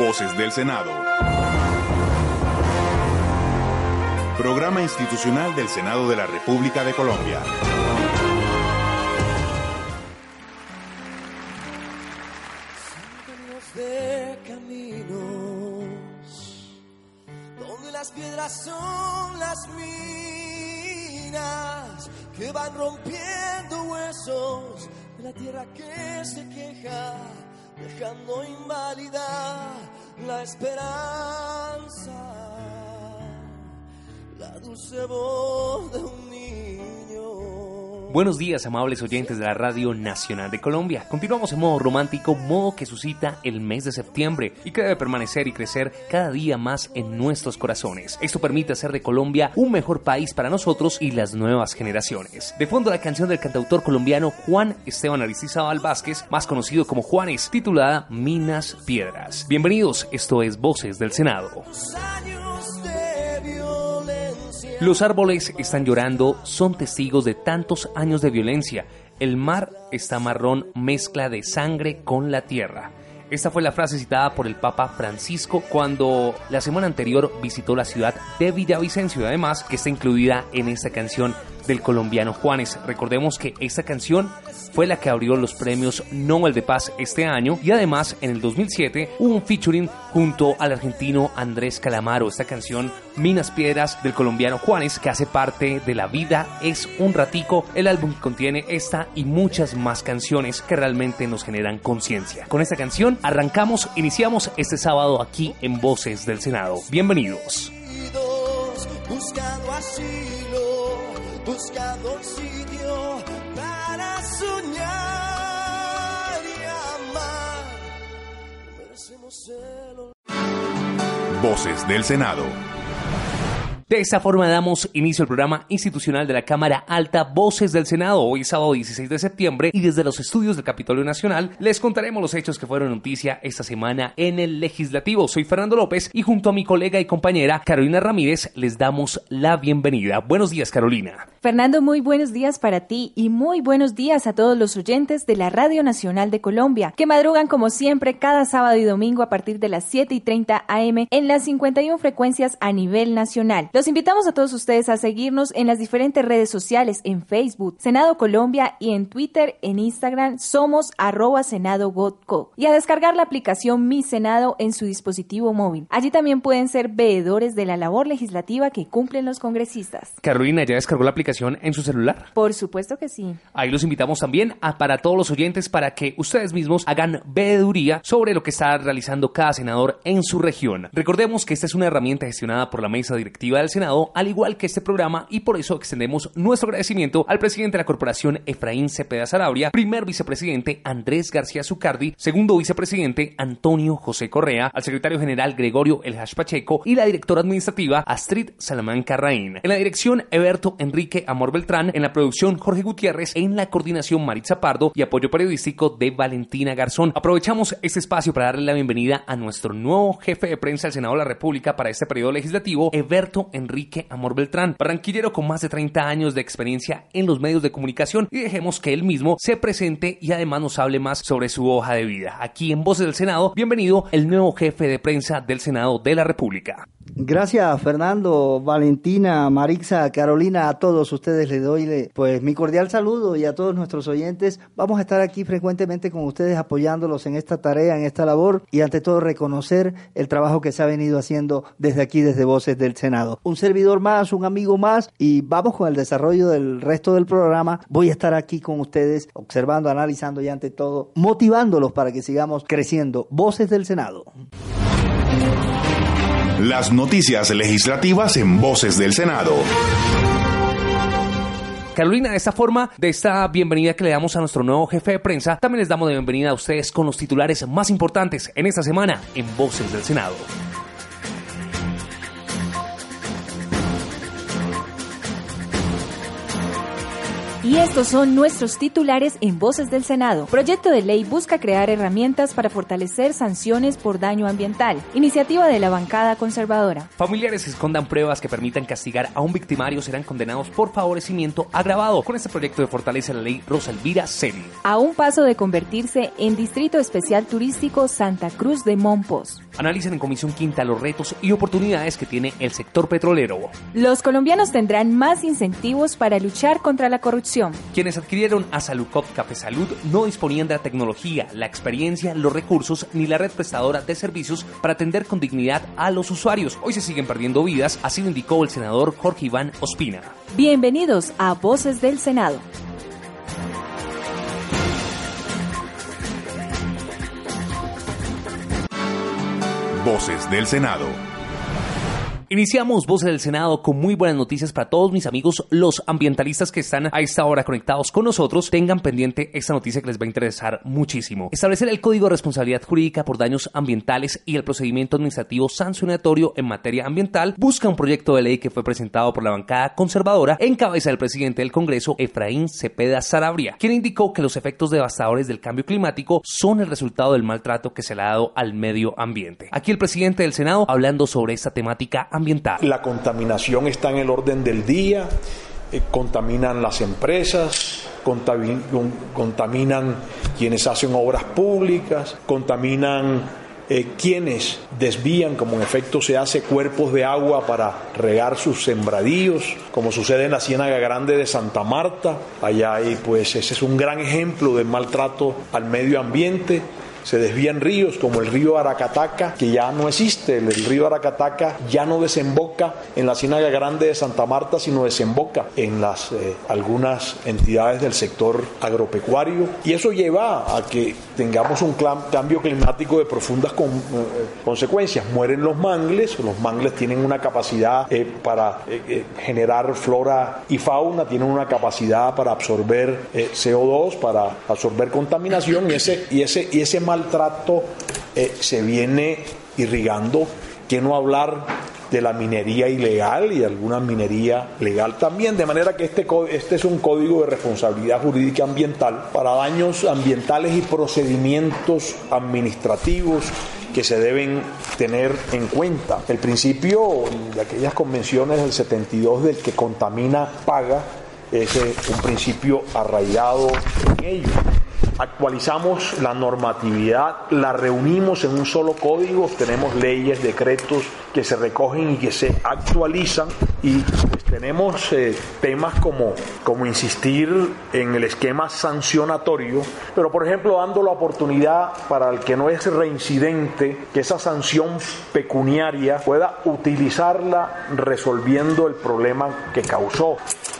Voces del Senado. Programa institucional del Senado de la República de Colombia. de caminos donde las piedras son las minas que van rompiendo huesos de la tierra que se queja dejando inválida la esperanza. La dulce voz de un niño Buenos días, amables oyentes de la Radio Nacional de Colombia. Continuamos en modo romántico, modo que suscita el mes de septiembre y que debe permanecer y crecer cada día más en nuestros corazones. Esto permite hacer de Colombia un mejor país para nosotros y las nuevas generaciones. De fondo, la canción del cantautor colombiano Juan Esteban Aristizábal Vázquez, más conocido como Juanes, titulada Minas Piedras. Bienvenidos, esto es Voces del Senado. Los árboles están llorando, son testigos de tantos años de violencia. El mar está marrón, mezcla de sangre con la tierra. Esta fue la frase citada por el Papa Francisco cuando la semana anterior visitó la ciudad de Villavicencio, además que está incluida en esta canción del colombiano Juanes. Recordemos que esta canción fue la que abrió los premios Nobel de Paz este año y además en el 2007 hubo un featuring junto al argentino Andrés Calamaro. Esta canción Minas Piedras del colombiano Juanes que hace parte de La Vida es un ratico, el álbum que contiene esta y muchas más canciones que realmente nos generan conciencia. Con esta canción arrancamos, iniciamos este sábado aquí en Voces del Senado. Bienvenidos. Buscando un sitio para soñar y amar. Merecemos el Voces del Senado. De esta forma damos inicio al programa institucional de la Cámara Alta Voces del Senado, hoy sábado 16 de septiembre, y desde los estudios del Capitolio Nacional les contaremos los hechos que fueron noticia esta semana en el Legislativo. Soy Fernando López y junto a mi colega y compañera Carolina Ramírez les damos la bienvenida. Buenos días, Carolina. Fernando, muy buenos días para ti y muy buenos días a todos los oyentes de la Radio Nacional de Colombia, que madrugan como siempre cada sábado y domingo a partir de las 7 y 30 AM en las 51 frecuencias a nivel nacional. Los invitamos a todos ustedes a seguirnos en las diferentes redes sociales, en Facebook, Senado Colombia y en Twitter, en Instagram, somos arroba Senado y a descargar la aplicación Mi Senado en su dispositivo móvil. Allí también pueden ser veedores de la labor legislativa que cumplen los congresistas. Carolina, ¿ya descargó la aplicación en su celular? Por supuesto que sí. Ahí los invitamos también a, para todos los oyentes para que ustedes mismos hagan veeduría sobre lo que está realizando cada senador en su región. Recordemos que esta es una herramienta gestionada por la mesa directiva del Senado al igual que este programa, y por eso extendemos nuestro agradecimiento al presidente de la corporación Efraín Cepeda Sarabria, primer vicepresidente Andrés García Zucardi, segundo vicepresidente Antonio José Correa, al secretario general Gregorio El Pacheco y la directora administrativa Astrid Salamanca Raín. En la dirección, Eberto Enrique Amor Beltrán, en la producción Jorge Gutiérrez, en la coordinación Maritza Pardo y apoyo periodístico de Valentina Garzón. Aprovechamos este espacio para darle la bienvenida a nuestro nuevo jefe de prensa del Senado de la República para este periodo legislativo, Eberto Enrique Amor Beltrán, barranquillero con más de 30 años de experiencia en los medios de comunicación y dejemos que él mismo se presente y además nos hable más sobre su hoja de vida. Aquí en Voces del Senado, bienvenido el nuevo jefe de prensa del Senado de la República. Gracias Fernando, Valentina, Marixa, Carolina, a todos ustedes les doy pues mi cordial saludo y a todos nuestros oyentes. Vamos a estar aquí frecuentemente con ustedes apoyándolos en esta tarea, en esta labor y ante todo reconocer el trabajo que se ha venido haciendo desde aquí, desde Voces del Senado. Un servidor más, un amigo más y vamos con el desarrollo del resto del programa. Voy a estar aquí con ustedes observando, analizando y ante todo motivándolos para que sigamos creciendo. Voces del Senado. Las noticias legislativas en Voces del Senado. Carolina, de esta forma, de esta bienvenida que le damos a nuestro nuevo jefe de prensa, también les damos de bienvenida a ustedes con los titulares más importantes en esta semana en Voces del Senado. Y estos son nuestros titulares en Voces del Senado. Proyecto de ley busca crear herramientas para fortalecer sanciones por daño ambiental. Iniciativa de la bancada conservadora. Familiares que escondan pruebas que permitan castigar a un victimario serán condenados por favorecimiento agravado. Con este proyecto de fortalece la ley Rosa Elvira. A un paso de convertirse en Distrito Especial Turístico Santa Cruz de Monpos. Analicen en Comisión Quinta los retos y oportunidades que tiene el sector petrolero. Los colombianos tendrán más incentivos para luchar contra la corrupción quienes adquirieron a Salucop Café Salud no disponían de la tecnología, la experiencia, los recursos ni la red prestadora de servicios para atender con dignidad a los usuarios. Hoy se siguen perdiendo vidas, así lo indicó el senador Jorge Iván Ospina. Bienvenidos a Voces del Senado. Voces del Senado. Iniciamos Voces del Senado con muy buenas noticias para todos mis amigos, los ambientalistas que están a esta hora conectados con nosotros. Tengan pendiente esta noticia que les va a interesar muchísimo. Establecer el Código de Responsabilidad Jurídica por Daños Ambientales y el procedimiento administrativo sancionatorio en materia ambiental busca un proyecto de ley que fue presentado por la bancada conservadora en cabeza del presidente del Congreso, Efraín Cepeda Sarabria, quien indicó que los efectos devastadores del cambio climático son el resultado del maltrato que se le ha dado al medio ambiente. Aquí el presidente del Senado hablando sobre esta temática la contaminación está en el orden del día, eh, contaminan las empresas, contaminan quienes hacen obras públicas, contaminan eh, quienes desvían, como en efecto se hace, cuerpos de agua para regar sus sembradíos, como sucede en la Ciénaga Grande de Santa Marta. Allá hay, pues, ese es un gran ejemplo de maltrato al medio ambiente se desvían ríos como el río Aracataca, que ya no existe. El, río Aracataca ya no desemboca en la Ciénaga Grande de Santa Marta, sino desemboca en las eh, algunas entidades del sector agropecuario. Y eso lleva a que tengamos un cambio climático de profundas eh, consecuencias. Mueren los mangles, los mangles tienen una capacidad eh, para generar flora y fauna, tienen una capacidad para absorber CO2, para absorber contaminación y ese, y ese, y ese maltrato eh, se viene irrigando, que no hablar de la minería ilegal y alguna minería legal también, de manera que este, este es un código de responsabilidad jurídica ambiental para daños ambientales y procedimientos administrativos que se deben tener en cuenta. El principio de aquellas convenciones del 72 del que contamina paga es eh, un principio arraigado en ello actualizamos la normatividad, la reunimos en un solo código, tenemos leyes, decretos que se recogen y que se actualizan y pues, tenemos eh, temas como, como insistir en el esquema sancionatorio, pero por ejemplo dando la oportunidad para el que no es reincidente que esa sanción pecuniaria pueda utilizarla resolviendo el problema que causó.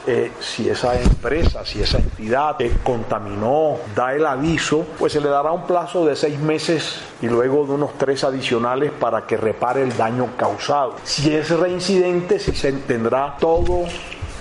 Eh, si esa empresa, si esa entidad contaminó, da el aviso, pues se le dará un plazo de seis meses y luego de unos tres adicionales para que repare el daño causado. Si es reincidente, si se tendrá todo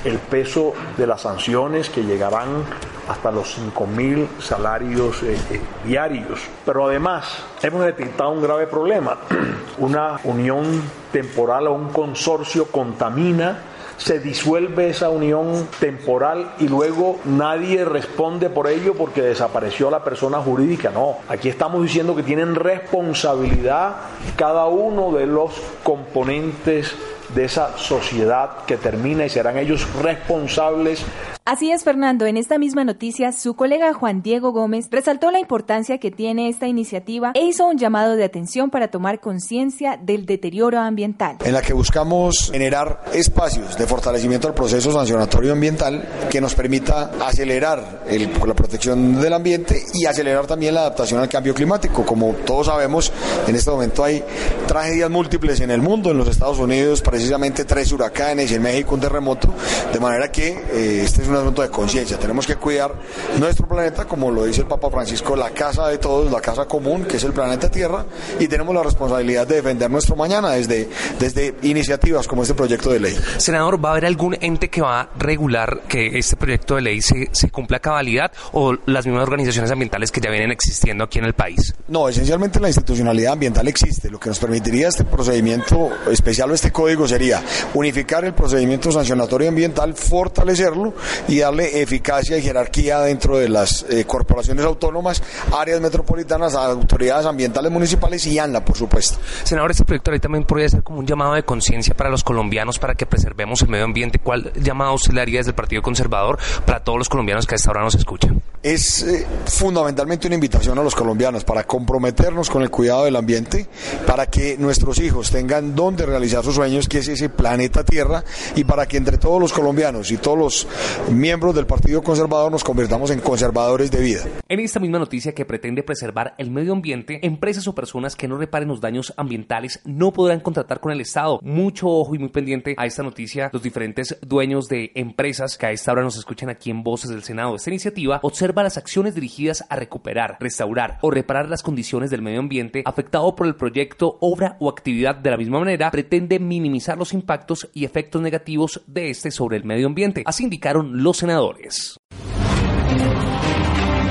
el peso de las sanciones que llegarán hasta los 5 mil salarios eh, eh, diarios. Pero además hemos detectado un grave problema. Una unión temporal o un consorcio contamina se disuelve esa unión temporal y luego nadie responde por ello porque desapareció la persona jurídica. No, aquí estamos diciendo que tienen responsabilidad cada uno de los componentes de esa sociedad que termina y serán ellos responsables Así es, Fernando. En esta misma noticia, su colega Juan Diego Gómez resaltó la importancia que tiene esta iniciativa e hizo un llamado de atención para tomar conciencia del deterioro ambiental. En la que buscamos generar espacios de fortalecimiento del proceso sancionatorio ambiental que nos permita acelerar el, la protección del ambiente y acelerar también la adaptación al cambio climático. Como todos sabemos, en este momento hay tragedias múltiples en el mundo, en los Estados Unidos precisamente tres huracanes y en México un terremoto, de manera que eh, este es una asunto de conciencia. Tenemos que cuidar nuestro planeta, como lo dice el Papa Francisco, la casa de todos, la casa común, que es el planeta Tierra, y tenemos la responsabilidad de defender nuestro mañana desde, desde iniciativas como este proyecto de ley. Senador, ¿va a haber algún ente que va a regular que este proyecto de ley se, se cumpla a cabalidad o las mismas organizaciones ambientales que ya vienen existiendo aquí en el país? No, esencialmente la institucionalidad ambiental existe. Lo que nos permitiría este procedimiento especial o este código sería unificar el procedimiento sancionatorio ambiental, fortalecerlo y darle eficacia y jerarquía dentro de las eh, corporaciones autónomas, áreas metropolitanas, autoridades ambientales municipales y ANLA, por supuesto. Senador, este proyecto ley también podría ser como un llamado de conciencia para los colombianos para que preservemos el medio ambiente. ¿Cuál llamado usted le haría desde el Partido Conservador para todos los colombianos que a esta hora nos escuchan? Es eh, fundamentalmente una invitación a los colombianos para comprometernos con el cuidado del ambiente, para que nuestros hijos tengan donde realizar sus sueños, que es ese planeta Tierra, y para que entre todos los colombianos y todos los miembros del Partido Conservador nos convirtamos en conservadores de vida. En esta misma noticia que pretende preservar el medio ambiente, empresas o personas que no reparen los daños ambientales no podrán contratar con el Estado. Mucho ojo y muy pendiente a esta noticia los diferentes dueños de empresas que a esta hora nos escuchan aquí en Voces del Senado. Esta iniciativa observa las acciones dirigidas a recuperar, restaurar o reparar las condiciones del medio ambiente afectado por el proyecto, obra o actividad de la misma manera, pretende minimizar los impactos y efectos negativos de este sobre el medio ambiente. Así indicaron los senadores.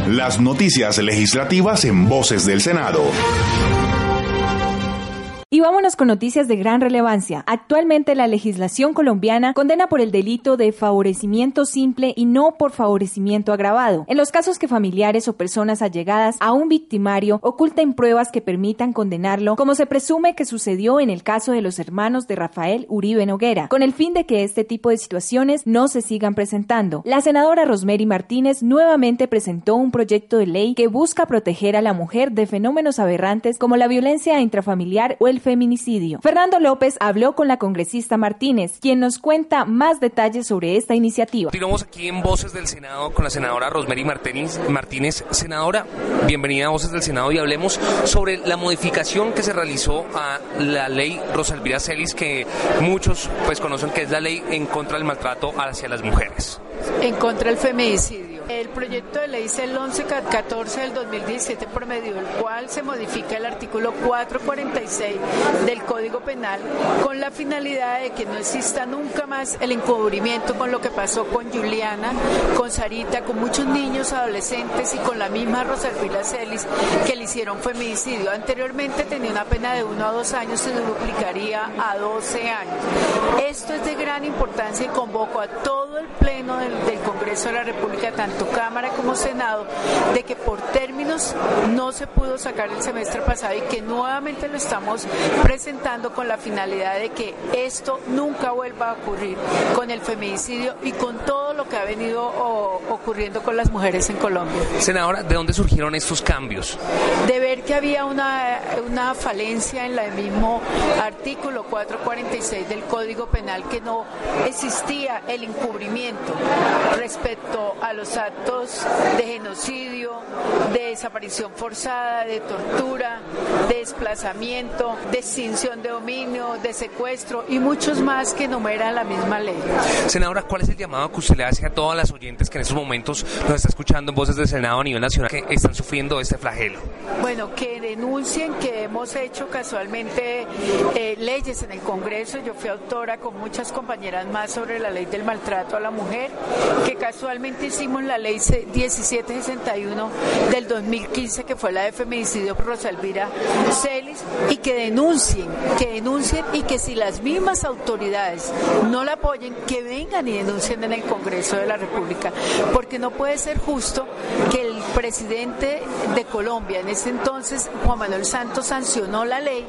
Las noticias legislativas en Voces del Senado. Y vámonos con noticias de gran relevancia. Actualmente la legislación colombiana condena por el delito de favorecimiento simple y no por favorecimiento agravado. En los casos que familiares o personas allegadas a un victimario oculten pruebas que permitan condenarlo, como se presume que sucedió en el caso de los hermanos de Rafael Uribe Noguera, con el fin de que este tipo de situaciones no se sigan presentando. La senadora Rosemary Martínez nuevamente presentó un proyecto de ley que busca proteger a la mujer de fenómenos aberrantes como la violencia intrafamiliar o el feminicidio. Fernando López habló con la congresista Martínez, quien nos cuenta más detalles sobre esta iniciativa. Continuamos aquí en Voces del Senado con la senadora Rosemary Martínez. Martínez. Senadora, bienvenida a Voces del Senado y hablemos sobre la modificación que se realizó a la ley Rosalvira Celis, que muchos pues conocen que es la ley en contra del maltrato hacia las mujeres. En contra del feminicidio. El proyecto de ley es el 1114 del 2017 por medio del cual se modifica el artículo 446 del Código Penal con la finalidad de que no exista nunca más el encubrimiento con lo que pasó con Juliana, con Sarita, con muchos niños, adolescentes y con la misma Rosalvila Celis que le hicieron feminicidio. Anteriormente tenía una pena de uno a dos años, se duplicaría a 12 años. Esto es de gran importancia y convoco a todo el Pleno del, del Congreso de la República, tanto Cámara como Senado, de que por términos no se pudo sacar el semestre pasado y que nuevamente lo estamos presentando con la finalidad de que esto nunca vuelva a ocurrir con el feminicidio y con todo lo que ha venido o, ocurriendo con las mujeres en Colombia. Senadora, ¿de dónde surgieron estos cambios? De ver que había una, una falencia en el mismo artículo 446 del Código Penal que no existía el encubrimiento respecto a los actos de genocidio, de desaparición forzada, de tortura, de desplazamiento, de extinción de dominio, de secuestro y muchos más que enumera la misma ley. Senadora, ¿cuál es el llamado que usted le hace a todas las oyentes que en estos momentos nos está escuchando en voces del Senado a nivel nacional que están sufriendo este flagelo? Bueno, que denuncien que hemos hecho casualmente eh, leyes en el Congreso. Yo fui autora con muchas compañeras más sobre la ley del maltrato a la mujer, que casualmente hicimos la ley 1761 del 2015, que fue la de feminicidio por Rosalvira Celis, y que denuncien, que denuncien y que si las mismas autoridades no la apoyen, que vengan y denuncien en el Congreso de la República, porque no puede ser justo que el presidente de Colombia en ese entonces, Juan Manuel Santos, sancionó la ley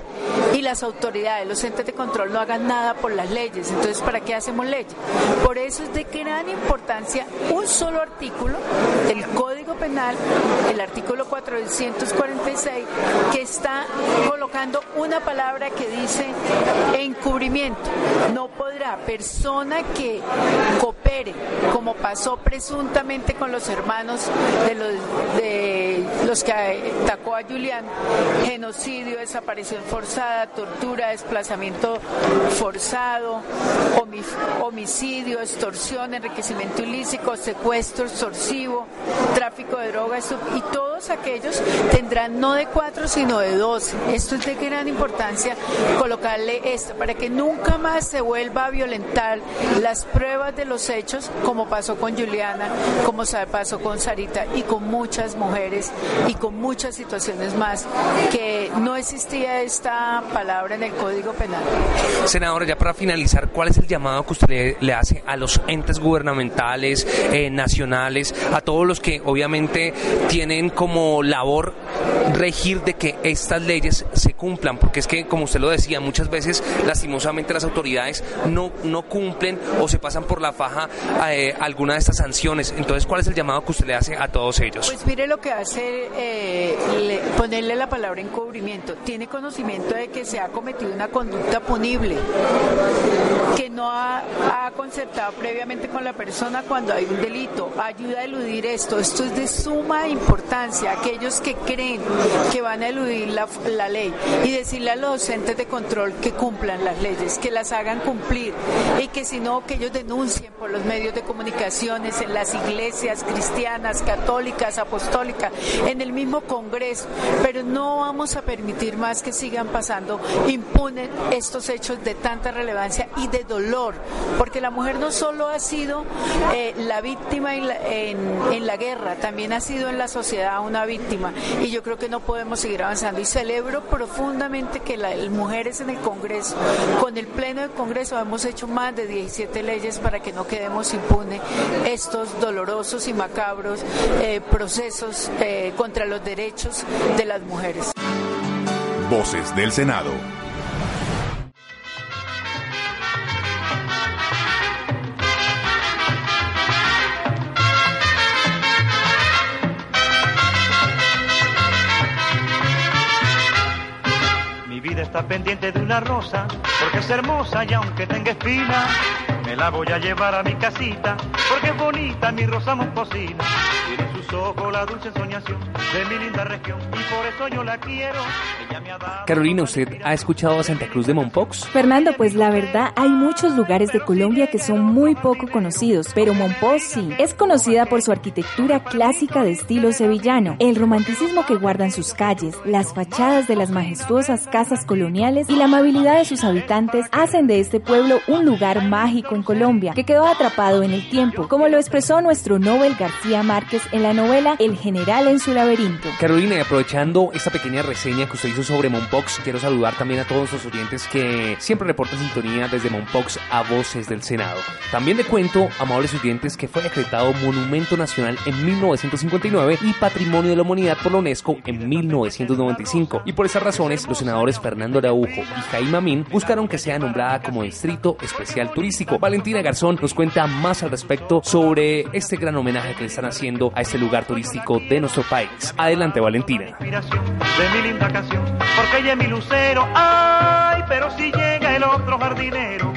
y las autoridades, los entes de control no hagan nada por las leyes. Entonces, ¿para qué hacemos leyes? Por eso es de gran importancia un solo artículo del Código Penal, el artículo 446, que está colocando una palabra que dice encubrimiento. No podrá persona que coopere, como pasó presuntamente con los hermanos de los, de los que atacó a Julián, genocidio, desaparición forzada, tortura, desplazamiento forzado, homicidio, extorsión, enriquecimiento ilícito, secuestro extorsivo, tráfico de drogas y todos aquellos tendrán no de cuatro sino de doce. Esto es de gran importancia colocarle esto para que nunca más se vuelva a violentar las pruebas de los hechos como pasó con Juliana, como pasó con Sarita y con muchas mujeres y con muchas situaciones más que no existía esta palabra en el Código Penal. Senadora, ya para finalizar, ¿cuál es el llamado que usted le, hace a los entes gubernamentales, eh, nacionales, a todos los que obviamente tienen como labor regir de que estas leyes se cumplan? Porque es que, como usted lo decía, muchas veces lastimosamente las autoridades no, no cumplen o se pasan por la faja eh, alguna de estas sanciones. Entonces, ¿cuál es el llamado que usted le hace a todos ellos? Pues mire lo que hace eh, ponerle la palabra encubrimiento. Tiene conocimiento de que se ha cometido una conducta punible, que no ha, concertado previamente con la persona cuando hay un delito. Ayuda a eludir esto. Esto es de suma importancia. Aquellos que creen que van a eludir la, ley y decirle a los entes de control que cumplan las leyes, que las hagan cumplir y que si no, que ellos denuncien por los medios de comunicaciones, en las iglesias cristianas, católicas, apostólicas, en el mismo Congreso. Pero no vamos a permitir más que sigan pasando impunes estos hechos de tanta relevancia y de dolor, porque la mujer no solo ha sido eh, la víctima en la, en la guerra, también ha sido en la sociedad una víctima. Y yo creo que no podemos seguir avanzando. Y celebro profundamente que las mujeres en el Congreso, con el Pleno del Congreso, hemos hecho más de 17 leyes para que no quedemos impunes estos dolorosos y macabros eh, procesos eh, contra los derechos de las mujeres. Voces del Senado. Pendiente de una rosa, porque es hermosa y aunque tenga espinas, me la voy a llevar a mi casita, porque es bonita mi rosa moscosina. Tiene sus ojos la dulce soñación de mi linda región por eso yo la quiero. Ella me ha dado Carolina, ¿usted ha escuchado a Santa Cruz de Mompox? Fernando, pues la verdad hay muchos lugares de Colombia que son muy poco conocidos, pero Mompox sí. Es conocida por su arquitectura clásica de estilo sevillano, el romanticismo que guardan sus calles, las fachadas de las majestuosas casas coloniales y la amabilidad de sus habitantes hacen de este pueblo un lugar mágico en Colombia, que quedó atrapado en el tiempo, como lo expresó nuestro Nobel García Márquez en la novela El General en su laberinto. Carolina, y aprovechando esta pequeña reseña que usted hizo sobre Monpox, quiero saludar también a todos los oyentes que siempre reportan sintonía desde Monpox a Voces del Senado. También le cuento, amables oyentes, que fue decretado Monumento Nacional en 1959 y Patrimonio de la Humanidad por la UNESCO en 1995. Y por esas razones, los senadores Fernando Araujo y Jaime Amin buscaron que sea nombrada como Distrito Especial Turístico. Valentina Garzón nos cuenta más al respecto sobre este gran homenaje que le están haciendo a este lugar turístico de nuestro país. Adelante, Valentina. De mi linda canción, porque ella es mi lucero, ay, pero si llega el otro jardinero,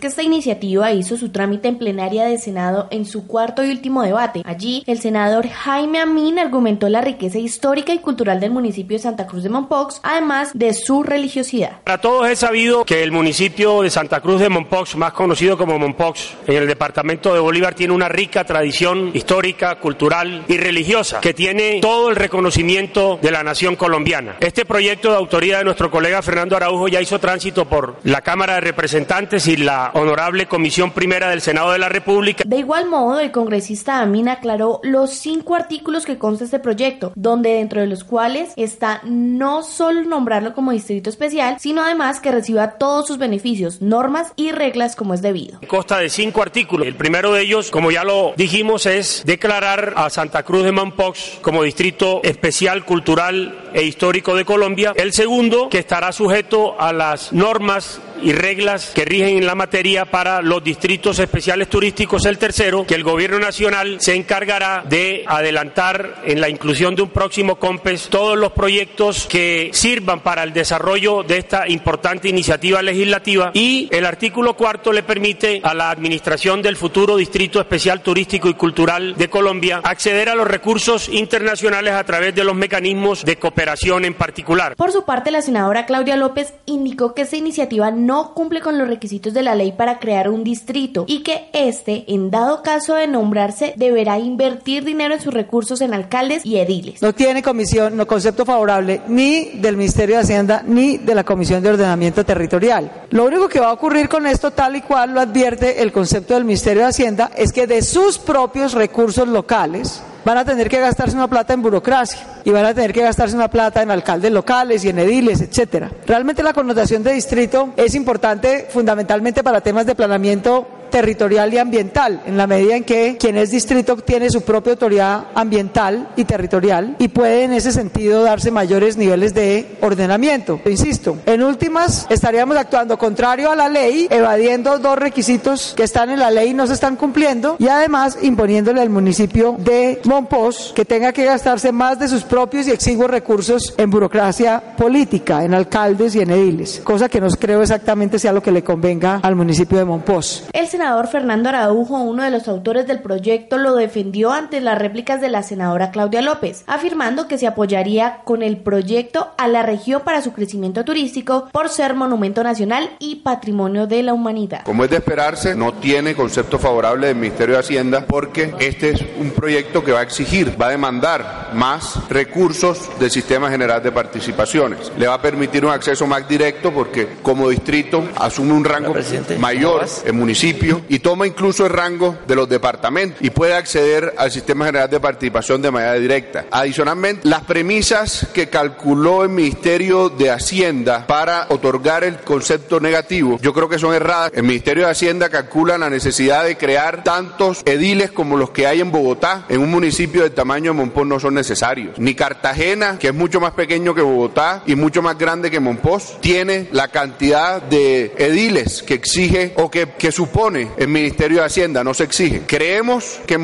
que esta iniciativa hizo su trámite en plenaria de Senado en su cuarto y último debate. Allí, el senador Jaime Amin argumentó la riqueza histórica y cultural del municipio de Santa Cruz de Mompox, además de su religiosidad. Para todos es sabido que el municipio de Santa Cruz de Mompox, más conocido como Mompox, en el departamento de Bolívar, tiene una rica tradición histórica, cultural y religiosa, que tiene todo el reconocimiento de la nación colombiana. Este proyecto de autoría de nuestro colega Fernando Araujo ya hizo tránsito por la Cámara de Representantes y la honorable Comisión Primera del Senado de la República. De igual modo, el congresista Amin aclaró los cinco artículos que consta este proyecto, donde dentro de los cuales está no solo nombrarlo como distrito especial, sino además que reciba todos sus beneficios, normas y reglas como es debido. Consta de cinco artículos. El primero de ellos, como ya lo dijimos, es declarar a Santa Cruz de Mampox como distrito especial, cultural e histórico de Colombia. El segundo, que estará sujeto a las normas y reglas que rigen en la materia para los distritos especiales turísticos. El tercero, que el Gobierno Nacional se encargará de adelantar en la inclusión de un próximo COMPES todos los proyectos que sirvan para el desarrollo de esta importante iniciativa legislativa y el artículo cuarto le permite a la Administración del futuro Distrito Especial Turístico y Cultural de Colombia acceder a los recursos internacionales a través de los mecanismos de cooperación en particular. Por su parte, la senadora Claudia López indicó que esta iniciativa no cumple con los requisitos de la ley para crear un distrito y que este, en dado caso de nombrarse, deberá invertir dinero en sus recursos en alcaldes y ediles. No tiene comisión, no concepto favorable ni del Ministerio de Hacienda ni de la Comisión de Ordenamiento Territorial. Lo único que va a ocurrir con esto, tal y cual lo advierte el concepto del Ministerio de Hacienda, es que de sus propios recursos locales, van a tener que gastarse una plata en burocracia y van a tener que gastarse una plata en alcaldes locales y en ediles, etcétera. Realmente la connotación de distrito es importante fundamentalmente para temas de planeamiento territorial y ambiental, en la medida en que quien es distrito tiene su propia autoridad ambiental y territorial y puede en ese sentido darse mayores niveles de ordenamiento. Insisto, en últimas estaríamos actuando contrario a la ley, evadiendo dos requisitos que están en la ley y no se están cumpliendo y además imponiéndole al municipio de Monpós que tenga que gastarse más de sus propios y exiguos recursos en burocracia política, en alcaldes y en ediles, cosa que no creo exactamente sea lo que le convenga al municipio de Monpós. El senador Fernando Araujo, uno de los autores del proyecto, lo defendió ante las réplicas de la senadora Claudia López, afirmando que se apoyaría con el proyecto a la región para su crecimiento turístico por ser monumento nacional y patrimonio de la humanidad. Como es de esperarse, no tiene concepto favorable del Ministerio de Hacienda porque este es un proyecto que va a exigir, va a demandar más recursos del Sistema General de Participaciones. Le va a permitir un acceso más directo porque como distrito asume un rango mayor el municipio y toma incluso el rango de los departamentos y puede acceder al Sistema General de Participación de manera directa. Adicionalmente, las premisas que calculó el Ministerio de Hacienda para otorgar el concepto negativo, yo creo que son erradas. El Ministerio de Hacienda calcula la necesidad de crear tantos ediles como los que hay en Bogotá, en un municipio del tamaño de Monpós no son necesarios. Ni Cartagena, que es mucho más pequeño que Bogotá y mucho más grande que Monpós, tiene la cantidad de ediles que exige o que, que supone el Ministerio de Hacienda, no se exige. Creemos que en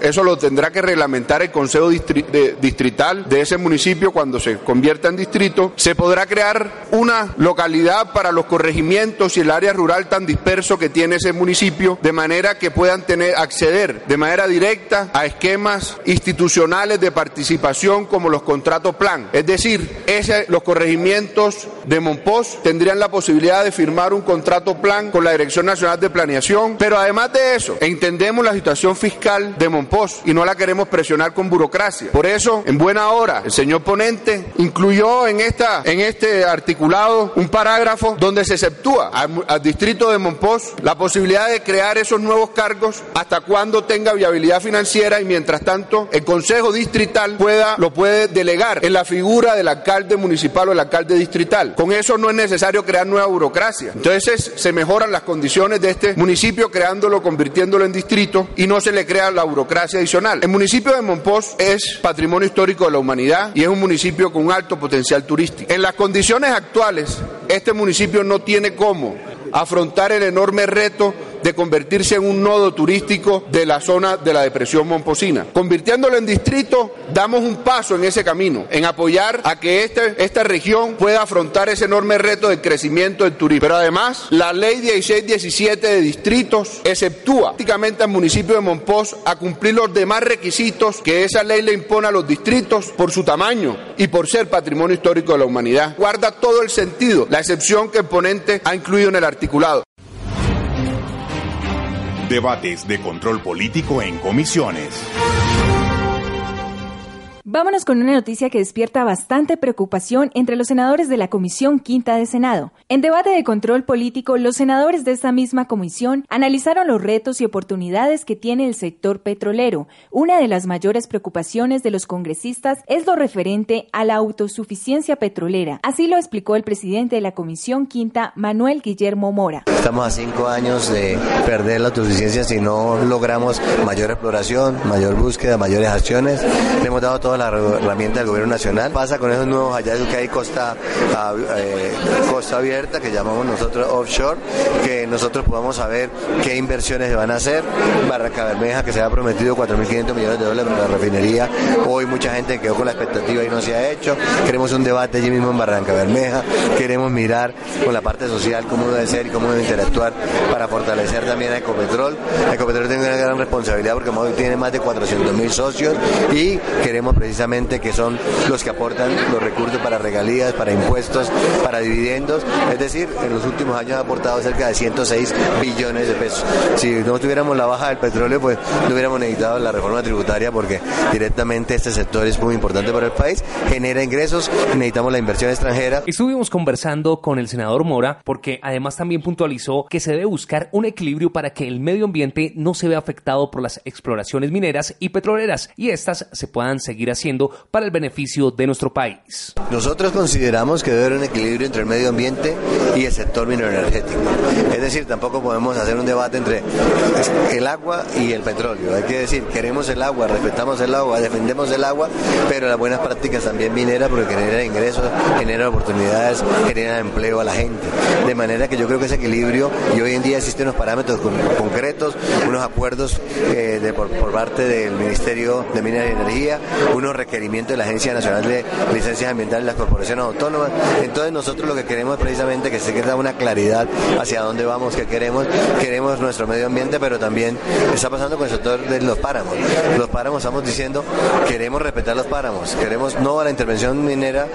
eso lo tendrá que reglamentar el Consejo Distrital de ese municipio cuando se convierta en distrito. Se podrá crear una localidad para los corregimientos y el área rural tan disperso que tiene ese municipio, de manera que puedan tener acceder de manera directa a esquemas institucionales de participación como los contratos plan. Es decir, ese, los corregimientos de Monpós tendrían la posibilidad de firmar un contrato plan con la Dirección Nacional de Planeación, pero además de eso, entendemos la situación fiscal de Monpós y no la queremos presionar con burocracia. Por eso, en buena hora, el señor ponente incluyó en, esta, en este articulado un parágrafo donde se exceptúa al, al distrito de Monpós la posibilidad de crear esos nuevos cargos hasta cuando tenga viabilidad financiera y mientras tanto el Consejo Distrital pueda, lo puede delegar en la figura del alcalde municipal o el alcalde distrital. Con eso no es necesario crear nueva burocracia. Entonces se mejoran las condiciones de este municipio creándolo, convirtiéndolo en distrito y no se le crea la burocracia adicional. El municipio de Monpós es patrimonio histórico de la humanidad y es un municipio con un alto potencial turístico. En las condiciones actuales, este municipio no tiene cómo afrontar el enorme reto de convertirse en un nodo turístico de la zona de la depresión momposina. Convirtiéndolo en distrito, damos un paso en ese camino, en apoyar a que este- esta región pueda afrontar ese enorme reto del crecimiento del turismo. Pero además, la ley 1617 de distritos exceptúa prácticamente al municipio de Monpós a cumplir los demás requisitos que esa ley le impone a los distritos por su tamaño y por ser patrimonio histórico de la humanidad. Guarda todo el sentido, la excepción que el ponente ha incluido en el articulado. Debates de control político en comisiones. Vámonos con una noticia que despierta bastante preocupación entre los senadores de la Comisión Quinta de Senado. En debate de control político, los senadores de esta misma comisión analizaron los retos y oportunidades que tiene el sector petrolero. Una de las mayores preocupaciones de los congresistas es lo referente a la autosuficiencia petrolera. Así lo explicó el presidente de la Comisión Quinta, Manuel Guillermo Mora. Estamos a cinco años de perder la autosuficiencia si no logramos mayor exploración, mayor búsqueda, mayores acciones. Le hemos dado todas las la herramienta del gobierno nacional. Pasa con esos nuevos hallazgos que hay costa, eh, costa abierta, que llamamos nosotros offshore, que nosotros podamos saber qué inversiones se van a hacer. Barranca Bermeja, que se ha prometido 4.500 millones de dólares para la refinería. Hoy mucha gente quedó con la expectativa y no se ha hecho. Queremos un debate allí mismo en Barranca Bermeja. Queremos mirar con la parte social cómo debe ser y cómo debe interactuar para fortalecer también a Ecopetrol. Ecopetrol tiene una gran responsabilidad porque tiene más de 400 mil socios y queremos precisamente que son los que aportan los recursos para regalías, para impuestos, para dividendos. Es decir, en los últimos años ha aportado cerca de 106 billones de pesos. Si no tuviéramos la baja del petróleo, pues no hubiéramos necesitado la reforma tributaria porque directamente este sector es muy importante para el país, genera ingresos, necesitamos la inversión extranjera. Estuvimos conversando con el senador Mora porque además también puntualizó que se debe buscar un equilibrio para que el medio ambiente no se vea afectado por las exploraciones mineras y petroleras y estas se puedan seguir haciendo para el beneficio de nuestro país. Nosotros consideramos que debe haber un equilibrio entre el medio ambiente y el sector mineroenergético. Es decir, tampoco podemos hacer un debate entre el agua y el petróleo. Hay que decir, queremos el agua, respetamos el agua, defendemos el agua, pero las buenas prácticas también mineras porque generan ingresos, generan oportunidades, generan empleo a la gente. De manera que yo creo que ese equilibrio, y hoy en día existen unos parámetros concretos, unos acuerdos eh, de, por, parte del Ministerio de Minas y Energía, requerimientos de la Agencia Nacional de Licencias Ambientales las corporaciones autónomas. Entonces nosotros lo que queremos es precisamente que se quede una claridad hacia dónde vamos, qué queremos. Queremos nuestro medio ambiente, pero también está pasando con el sector de los páramos. Los páramos estamos diciendo, queremos respetar los páramos, queremos no a la intervención minera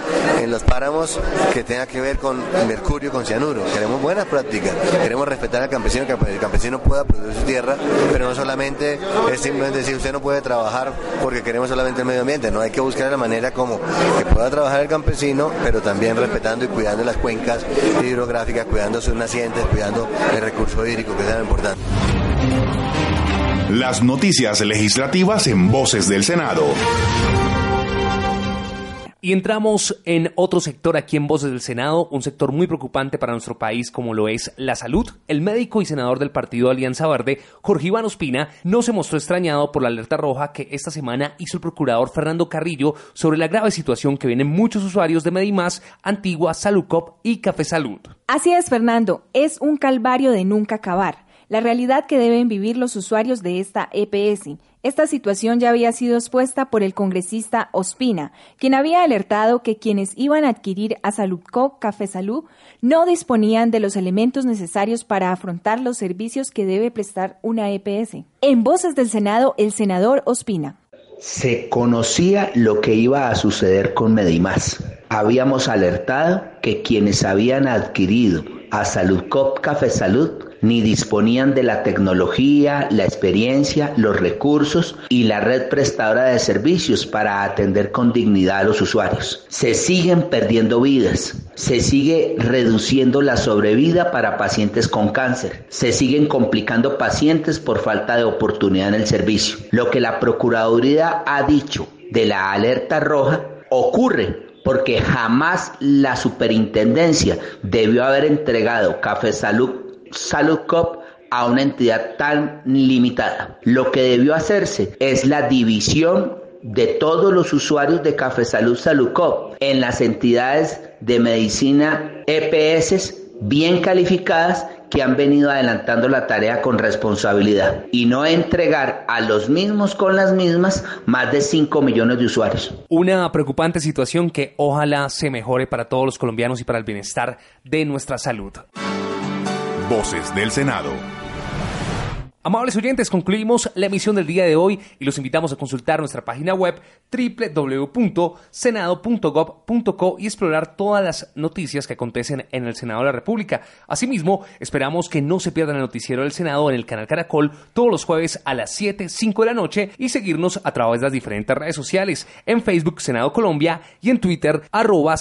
en los páramos que tenga que ver con mercurio, con cianuro. Queremos buenas prácticas, queremos respetar al campesino, que el campesino pueda producir su tierra, pero no solamente es simplemente decir usted no puede trabajar porque queremos solamente el medio ambiente, no hay que buscar la manera como que pueda trabajar el campesino, pero también respetando y cuidando las cuencas hidrográficas, cuidando sus nacientes, cuidando el recurso hídrico que es tan importante. Las noticias legislativas en Voces del Senado. Y entramos en otro sector aquí en Voces del Senado, un sector muy preocupante para nuestro país como lo es la salud. El médico y senador del partido Alianza Verde, Jorge Iván Ospina, no se mostró extrañado por la alerta roja que esta semana hizo el procurador Fernando Carrillo sobre la grave situación que vienen muchos usuarios de Medimás, Antigua, Salucop y Café Salud. Así es, Fernando, es un calvario de nunca acabar la realidad que deben vivir los usuarios de esta EPS. Esta situación ya había sido expuesta por el congresista Ospina, quien había alertado que quienes iban a adquirir a Saludco Café Salud no disponían de los elementos necesarios para afrontar los servicios que debe prestar una EPS. En voces del Senado, el senador Ospina. Se conocía lo que iba a suceder con Medimás. Habíamos alertado que quienes habían adquirido a Saludcop Café Salud ni disponían de la tecnología, la experiencia, los recursos y la red prestadora de servicios para atender con dignidad a los usuarios. Se siguen perdiendo vidas, se sigue reduciendo la sobrevida para pacientes con cáncer, se siguen complicando pacientes por falta de oportunidad en el servicio. Lo que la Procuraduría ha dicho de la alerta roja ocurre porque jamás la superintendencia debió haber entregado Café Salud Salud Cop a una entidad tan limitada. Lo que debió hacerse es la división de todos los usuarios de Café Salud Salud Cop en las entidades de medicina EPS bien calificadas que han venido adelantando la tarea con responsabilidad y no entregar a los mismos con las mismas más de 5 millones de usuarios. Una preocupante situación que ojalá se mejore para todos los colombianos y para el bienestar de nuestra salud. Voces del Senado. Amables oyentes, concluimos la emisión del día de hoy y los invitamos a consultar nuestra página web www.senado.gov.co y explorar todas las noticias que acontecen en el Senado de la República. Asimismo, esperamos que no se pierdan el noticiero del Senado en el canal Caracol todos los jueves a las 7, 5 de la noche y seguirnos a través de las diferentes redes sociales en Facebook Senado Colombia y en Twitter arroba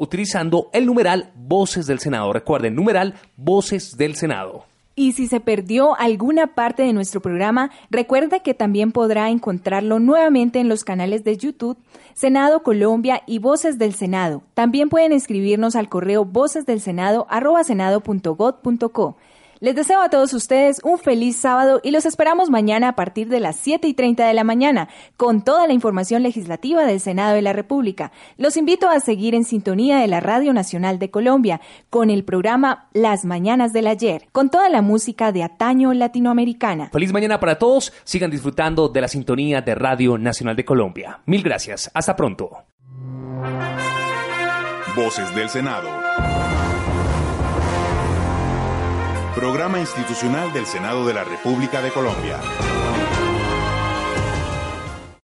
utilizando el numeral Voces del Senado. Recuerden, numeral Voces del Senado. Y si se perdió alguna parte de nuestro programa, recuerde que también podrá encontrarlo nuevamente en los canales de YouTube, Senado Colombia y Voces del Senado. También pueden escribirnos al correo vocesdelsenado.co. Les deseo a todos ustedes un feliz sábado y los esperamos mañana a partir de las 7 y 30 de la mañana con toda la información legislativa del Senado de la República. Los invito a seguir en sintonía de la Radio Nacional de Colombia con el programa Las Mañanas del Ayer, con toda la música de ataño latinoamericana. Feliz mañana para todos. Sigan disfrutando de la sintonía de Radio Nacional de Colombia. Mil gracias. Hasta pronto. Voces del Senado. Programa institucional del Senado de la República de Colombia.